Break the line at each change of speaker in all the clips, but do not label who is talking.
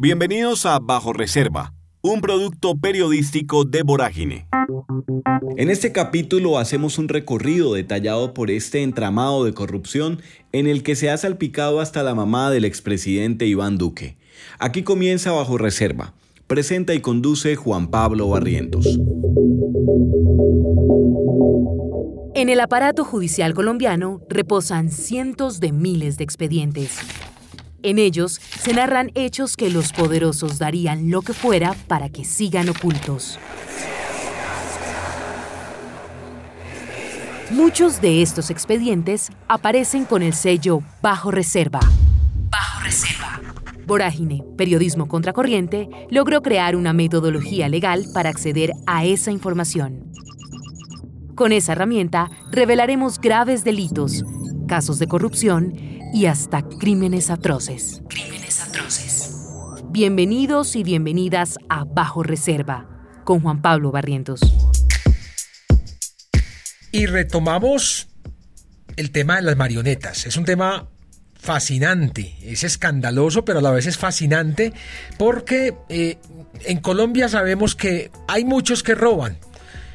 Bienvenidos a Bajo Reserva, un producto periodístico de Vorágine. En este capítulo hacemos un recorrido detallado por este entramado de corrupción en el que se ha salpicado hasta la mamá del expresidente Iván Duque. Aquí comienza Bajo Reserva. Presenta y conduce Juan Pablo Barrientos.
En el aparato judicial colombiano reposan cientos de miles de expedientes en ellos se narran hechos que los poderosos darían lo que fuera para que sigan ocultos. Muchos de estos expedientes aparecen con el sello Bajo Reserva. Bajo Reserva. Vorágine, Periodismo Contracorriente, logró crear una metodología legal para acceder a esa información. Con esa herramienta revelaremos graves delitos, casos de corrupción y hasta crímenes atroces. Crímenes atroces. Bienvenidos y bienvenidas a Bajo Reserva con Juan Pablo Barrientos.
Y retomamos el tema de las marionetas. Es un tema fascinante, es escandaloso, pero a la vez es fascinante porque eh, en Colombia sabemos que hay muchos que roban,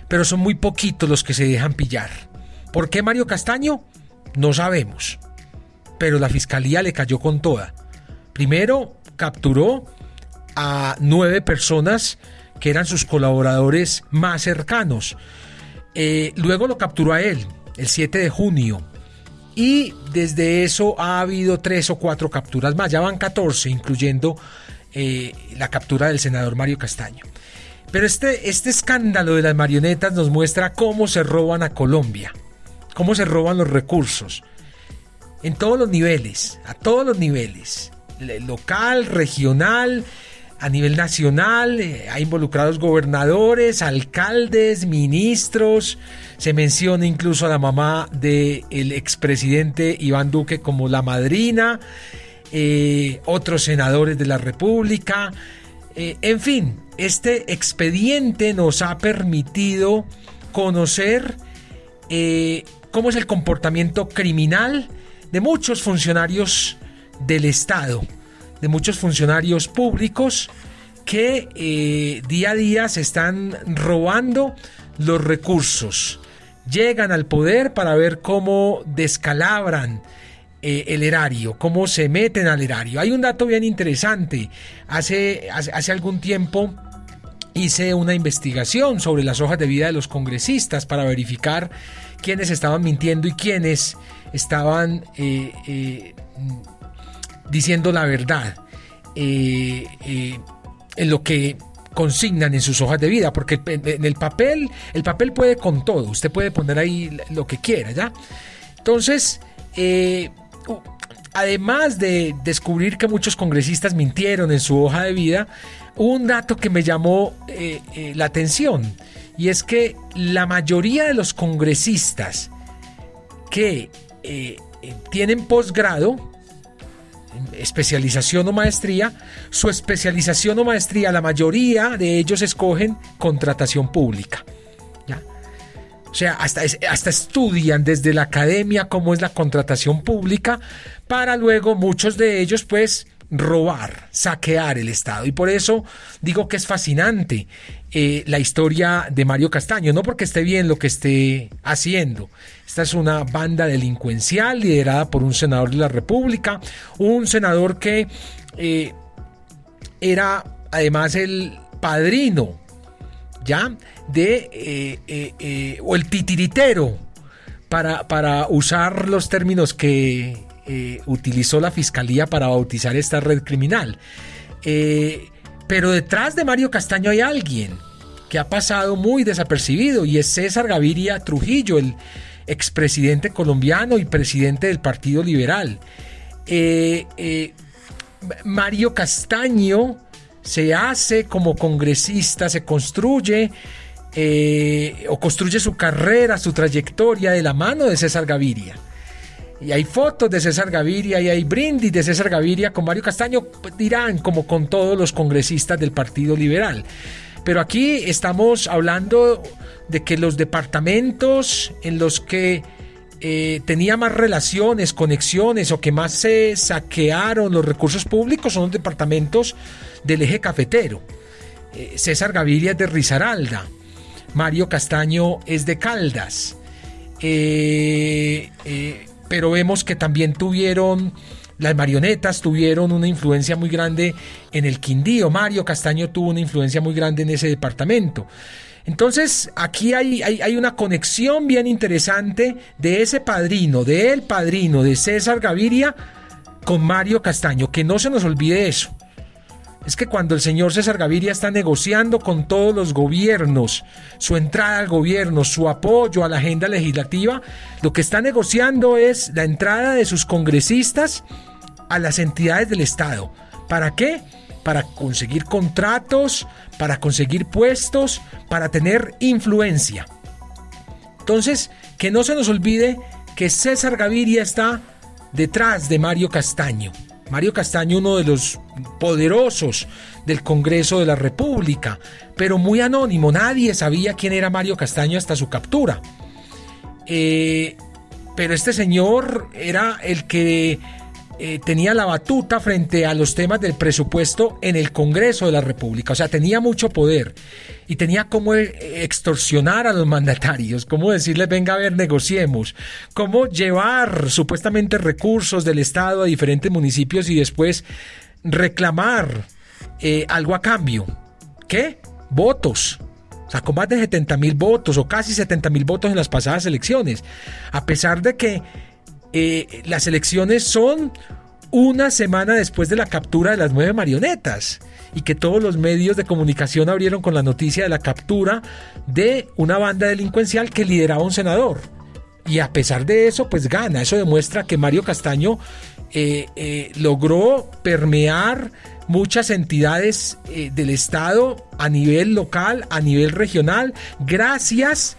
pero son muy poquitos los que se dejan pillar. ¿Por qué Mario Castaño? No sabemos pero la fiscalía le cayó con toda. Primero capturó a nueve personas que eran sus colaboradores más cercanos. Eh, luego lo capturó a él el 7 de junio. Y desde eso ha habido tres o cuatro capturas más, ya van 14, incluyendo eh, la captura del senador Mario Castaño. Pero este, este escándalo de las marionetas nos muestra cómo se roban a Colombia, cómo se roban los recursos. En todos los niveles, a todos los niveles, local, regional, a nivel nacional, eh, hay involucrados gobernadores, alcaldes, ministros, se menciona incluso a la mamá del expresidente Iván Duque como la madrina, eh, otros senadores de la República, eh, en fin, este expediente nos ha permitido conocer cómo es el comportamiento criminal, de muchos funcionarios del Estado, de muchos funcionarios públicos que eh, día a día se están robando los recursos. Llegan al poder para ver cómo descalabran eh, el erario, cómo se meten al erario. Hay un dato bien interesante. Hace, hace, hace algún tiempo hice una investigación sobre las hojas de vida de los congresistas para verificar quiénes estaban mintiendo y quiénes estaban eh, eh, diciendo la verdad eh, en lo que consignan en sus hojas de vida, porque en el papel, el papel puede con todo, usted puede poner ahí lo que quiera, ¿ya? Entonces, además de descubrir que muchos congresistas mintieron en su hoja de vida, un dato que me llamó la atención, y es que la mayoría de los congresistas que eh, eh, tienen posgrado, especialización o maestría, su especialización o maestría, la mayoría de ellos escogen contratación pública. O sea, hasta, hasta estudian desde la academia cómo es la contratación pública para luego muchos de ellos pues robar, saquear el Estado. Y por eso digo que es fascinante eh, la historia de Mario Castaño, no porque esté bien lo que esté haciendo. Esta es una banda delincuencial liderada por un senador de la República, un senador que eh, era además el padrino, ¿ya? De, eh, o el titiritero, para, para usar los términos que eh, utilizó la fiscalía para bautizar esta red criminal. Eh, pero detrás de Mario Castaño hay alguien que ha pasado muy desapercibido y es César Gaviria Trujillo, el expresidente colombiano y presidente del Partido Liberal. Eh, Mario Castaño se hace como congresista, se construye o construye su carrera, su trayectoria de la mano de César Gaviria y hay fotos de César Gaviria y hay brindis de César Gaviria con Mario Castaño, dirán como con todos los congresistas del Partido Liberal. Pero aquí estamos hablando de que los departamentos en los que eh, tenía más relaciones, conexiones o que más se saquearon los recursos públicos son los departamentos del eje cafetero. Eh, César Gaviria es de Risaralda, Mario Castaño es de Caldas. Eh, pero vemos que también tuvieron las marionetas tuvieron una influencia muy grande en el Quindío. Mario Castaño tuvo una influencia muy grande en ese departamento. Entonces, aquí hay, hay, una conexión bien interesante de ese padrino, de el padrino de César Gaviria con Mario Castaño. Que no se nos olvide eso. Es que cuando el señor César Gaviria está negociando con todos los gobiernos, su entrada al gobierno, su apoyo a la agenda legislativa, lo que está negociando es la entrada de sus congresistas a las entidades del Estado. ¿Para qué? Para conseguir contratos, para conseguir puestos, para tener influencia. Entonces, que no se nos olvide que César Gaviria está detrás de Mario Castaño. Mario Castaño, uno de los poderosos del Congreso de la República, pero muy anónimo, nadie sabía quién era Mario Castaño hasta su captura. Eh, pero este señor era el que eh, tenía la batuta frente a los temas del presupuesto en el Congreso de la República. O sea, tenía mucho poder y tenía cómo eh, extorsionar a los mandatarios, cómo decirles, venga a ver, negociemos, cómo llevar supuestamente recursos del Estado a diferentes municipios y después reclamar eh, algo a cambio. ¿Qué? Votos. Sacó más de 70 mil votos o casi 70 mil votos en las pasadas elecciones. A pesar de que eh, las elecciones son una semana después de la captura de las nueve marionetas y que todos los medios de comunicación abrieron con la noticia de la captura de una banda delincuencial que lideraba un senador. Y a pesar de eso, pues gana. Eso demuestra que Mario Castaño eh, eh, logró permear muchas entidades del Estado a nivel local, a nivel regional, gracias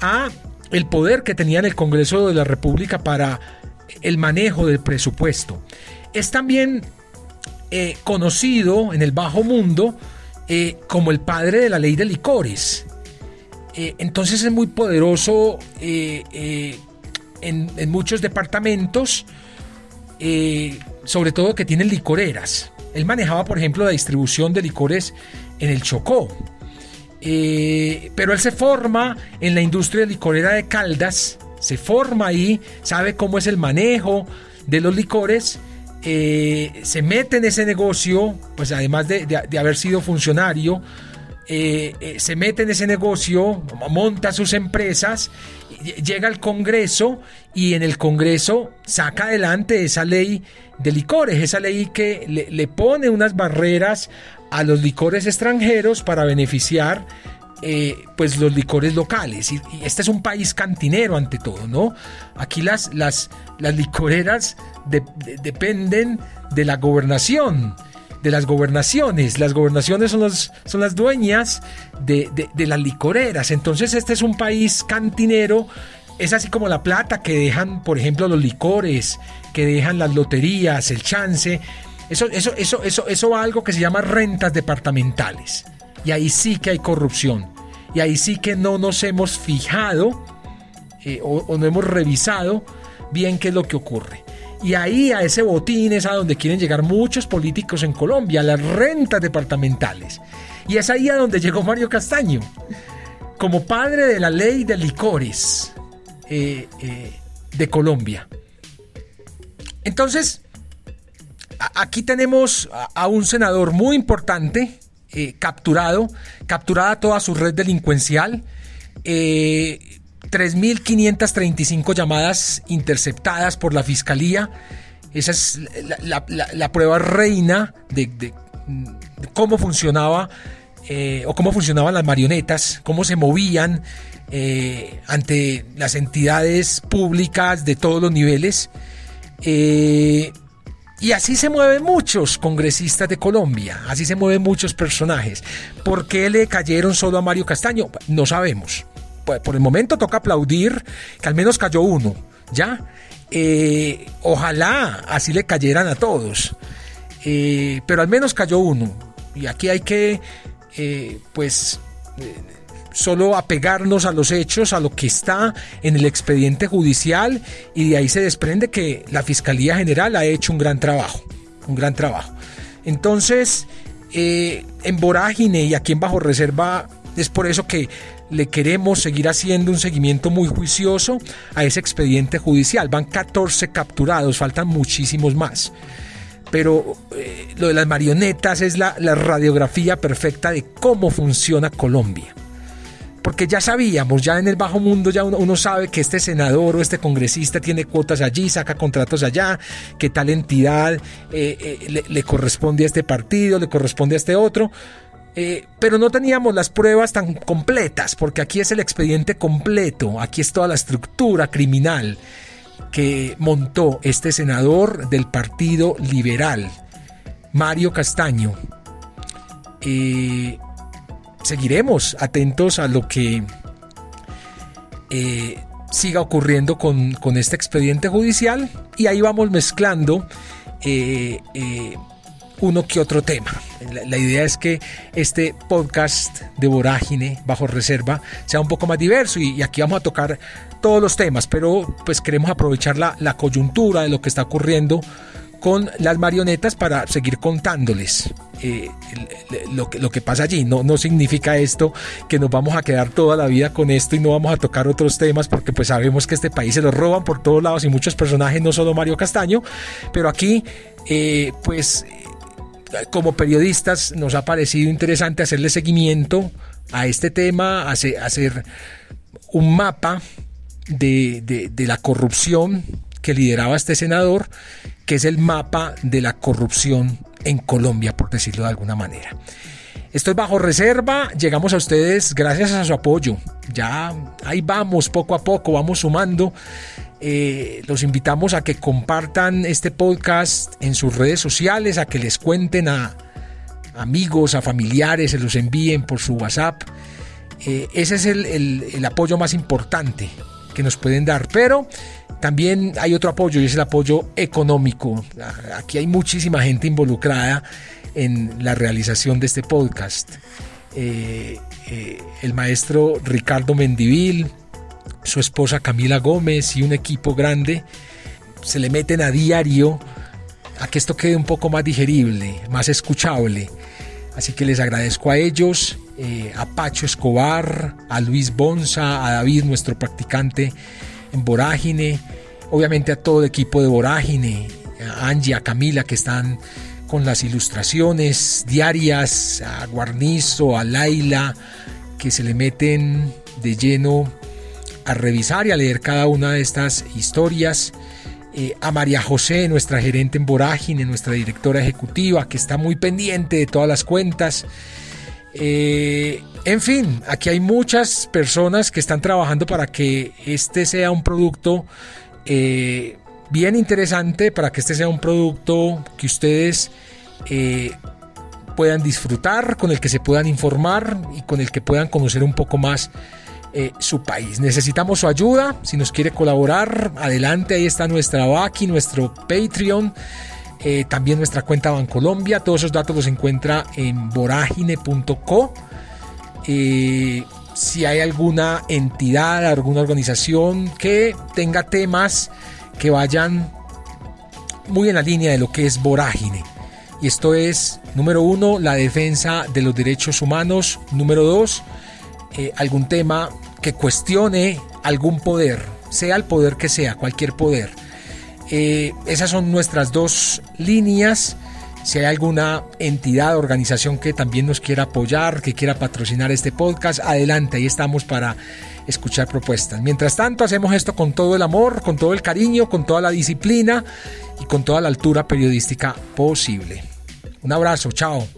a el poder que tenía en el Congreso de la República para el manejo del presupuesto. Es también eh, conocido en el bajo mundo eh, como el padre de la ley de licores. Eh, entonces es muy poderoso en, en, muchos departamentos, sobre todo que tienen licoreras. Él manejaba, por ejemplo, la distribución de licores en el Chocó. Eh, pero él se forma en la industria licorera de Caldas, se forma ahí, sabe cómo es el manejo de los licores, eh, se mete en ese negocio, pues además de, haber sido funcionario, eh, se mete en ese negocio, monta sus empresas, llega al Congreso y en el Congreso saca adelante esa ley de licores, esa ley que le pone unas barreras a los licores extranjeros para beneficiar eh, pues los licores locales. Y, este es un país cantinero ante todo, ¿no? Aquí las, las, las licoreras dependen de la gobernación, de las gobernaciones. Las gobernaciones son, son las dueñas de, de las licoreras. Entonces este es un país cantinero. Es así como la plata que dejan, por ejemplo, los licores, que dejan las loterías, el chance. Eso, eso, eso, eso, eso va a algo que se llama rentas departamentales. Y ahí sí que hay corrupción. Y ahí sí que no nos hemos fijado eh, o, no hemos revisado bien qué es lo que ocurre. Y ahí a ese botín es a donde quieren llegar muchos políticos en Colombia, las rentas departamentales. Y es ahí a donde llegó Mario Castaño, como padre de la ley de licores eh, eh, de Colombia. Entonces, aquí tenemos a un senador muy importante, eh, capturado, capturada toda su red delincuencial, 3.535 eh, llamadas interceptadas por la fiscalía. Esa es la, prueba reina de, cómo funcionaba eh, o cómo funcionaban las marionetas, cómo se movían ante las entidades públicas de todos los niveles. Y así se mueven muchos congresistas de Colombia, así se mueven muchos personajes. ¿Por qué le cayeron solo a Mario Castaño? No sabemos. Por el momento toca aplaudir que al menos cayó uno, ¿ya? Eh, ojalá así le cayeran a todos. Eh, pero al menos cayó uno. Y aquí hay que, eh, pues, solo apegarnos a los hechos, a lo que está en el expediente judicial y de ahí se desprende que la Fiscalía General ha hecho un gran trabajo, un gran trabajo. Entonces, en Vorágine y aquí en Bajo Reserva es por eso que le queremos seguir haciendo un seguimiento muy juicioso a ese expediente judicial. Van 14 capturados, faltan muchísimos más. Pero eh, lo de las marionetas es la, radiografía perfecta de cómo funciona Colombia porque ya sabíamos, ya en el bajo mundo ya uno, sabe que este senador o este congresista tiene cuotas allí, saca contratos allá, que tal entidad eh, eh, le, corresponde a este partido, le corresponde a este otro. Eh, pero no teníamos las pruebas tan completas, porque aquí es el expediente completo, aquí es toda la estructura criminal que montó este senador del Partido Liberal, Mario Castaño. Eh, seguiremos atentos a lo que eh, siga ocurriendo con, este expediente judicial y ahí vamos mezclando uno que otro tema. La, idea es que este podcast de Vorágine bajo reserva sea un poco más diverso y, aquí vamos a tocar todos los temas, pero pues queremos aprovechar la, coyuntura de lo que está ocurriendo con las marionetas para seguir contándoles eh, lo, que, lo que pasa allí. No, no significa esto que nos vamos a quedar toda la vida con esto y no vamos a tocar otros temas porque pues sabemos que este país se lo roban por todos lados y muchos personajes, no solo Mario Castaño, pero aquí eh, pues como periodistas nos ha parecido interesante hacerle seguimiento a este tema, hacer, un mapa de, la corrupción que lideraba este senador, que es el mapa de la corrupción en Colombia, por decirlo de alguna manera. Esto es bajo reserva, llegamos a ustedes gracias a su apoyo. Ya ahí vamos, poco a poco, vamos sumando. Eh, los invitamos a que compartan este podcast en sus redes sociales, a que les cuenten a amigos, a familiares, se los envíen por su WhatsApp. Eh, ese es el, apoyo más importante que nos pueden dar. Pero también hay otro apoyo y es el apoyo económico. Aquí hay muchísima gente involucrada en la realización de este podcast. Eh, el maestro Ricardo Mendivil, su esposa Camila Gómez y un equipo grande se le meten a diario a que esto quede un poco más digerible, más escuchable. Así que les agradezco a ellos, eh, a Pacho Escobar, a Luis Bonza, a David, nuestro practicante en Vorágine, obviamente a todo el equipo de Vorágine, a Angie, a Camila que están con las ilustraciones diarias, a Guarnizo, a Laila, que se le meten de lleno a revisar y a leer cada una de estas historias. Eh, a María José, nuestra gerente en Vorágine, nuestra directora ejecutiva, que está muy pendiente de todas las cuentas. Eh, en fin, aquí hay muchas personas que están trabajando para que este sea un producto eh, bien interesante, para que este sea un producto que ustedes puedan disfrutar, con el que se puedan informar y con el que puedan conocer un poco más eh, su país. Necesitamos su ayuda. Si nos quiere colaborar, adelante. Ahí está nuestra Baki, nuestro Patreon. Eh, también nuestra cuenta Bancolombia. Todos esos datos los encuentra en voragine.co. Eh, si hay alguna entidad, alguna organización que tenga temas que vayan muy en la línea de lo que es vorágine. Y esto es, número uno, la defensa de los derechos humanos. Número dos, eh, algún tema que cuestione algún poder, sea el poder que sea, cualquier poder. Eh, esas son nuestras dos líneas. Si hay alguna entidad, organización que también nos quiera apoyar, que quiera patrocinar este podcast, adelante, ahí estamos para escuchar propuestas. Mientras tanto, hacemos esto con todo el amor, con todo el cariño, con toda la disciplina y con toda la altura periodística posible. Un abrazo, chao.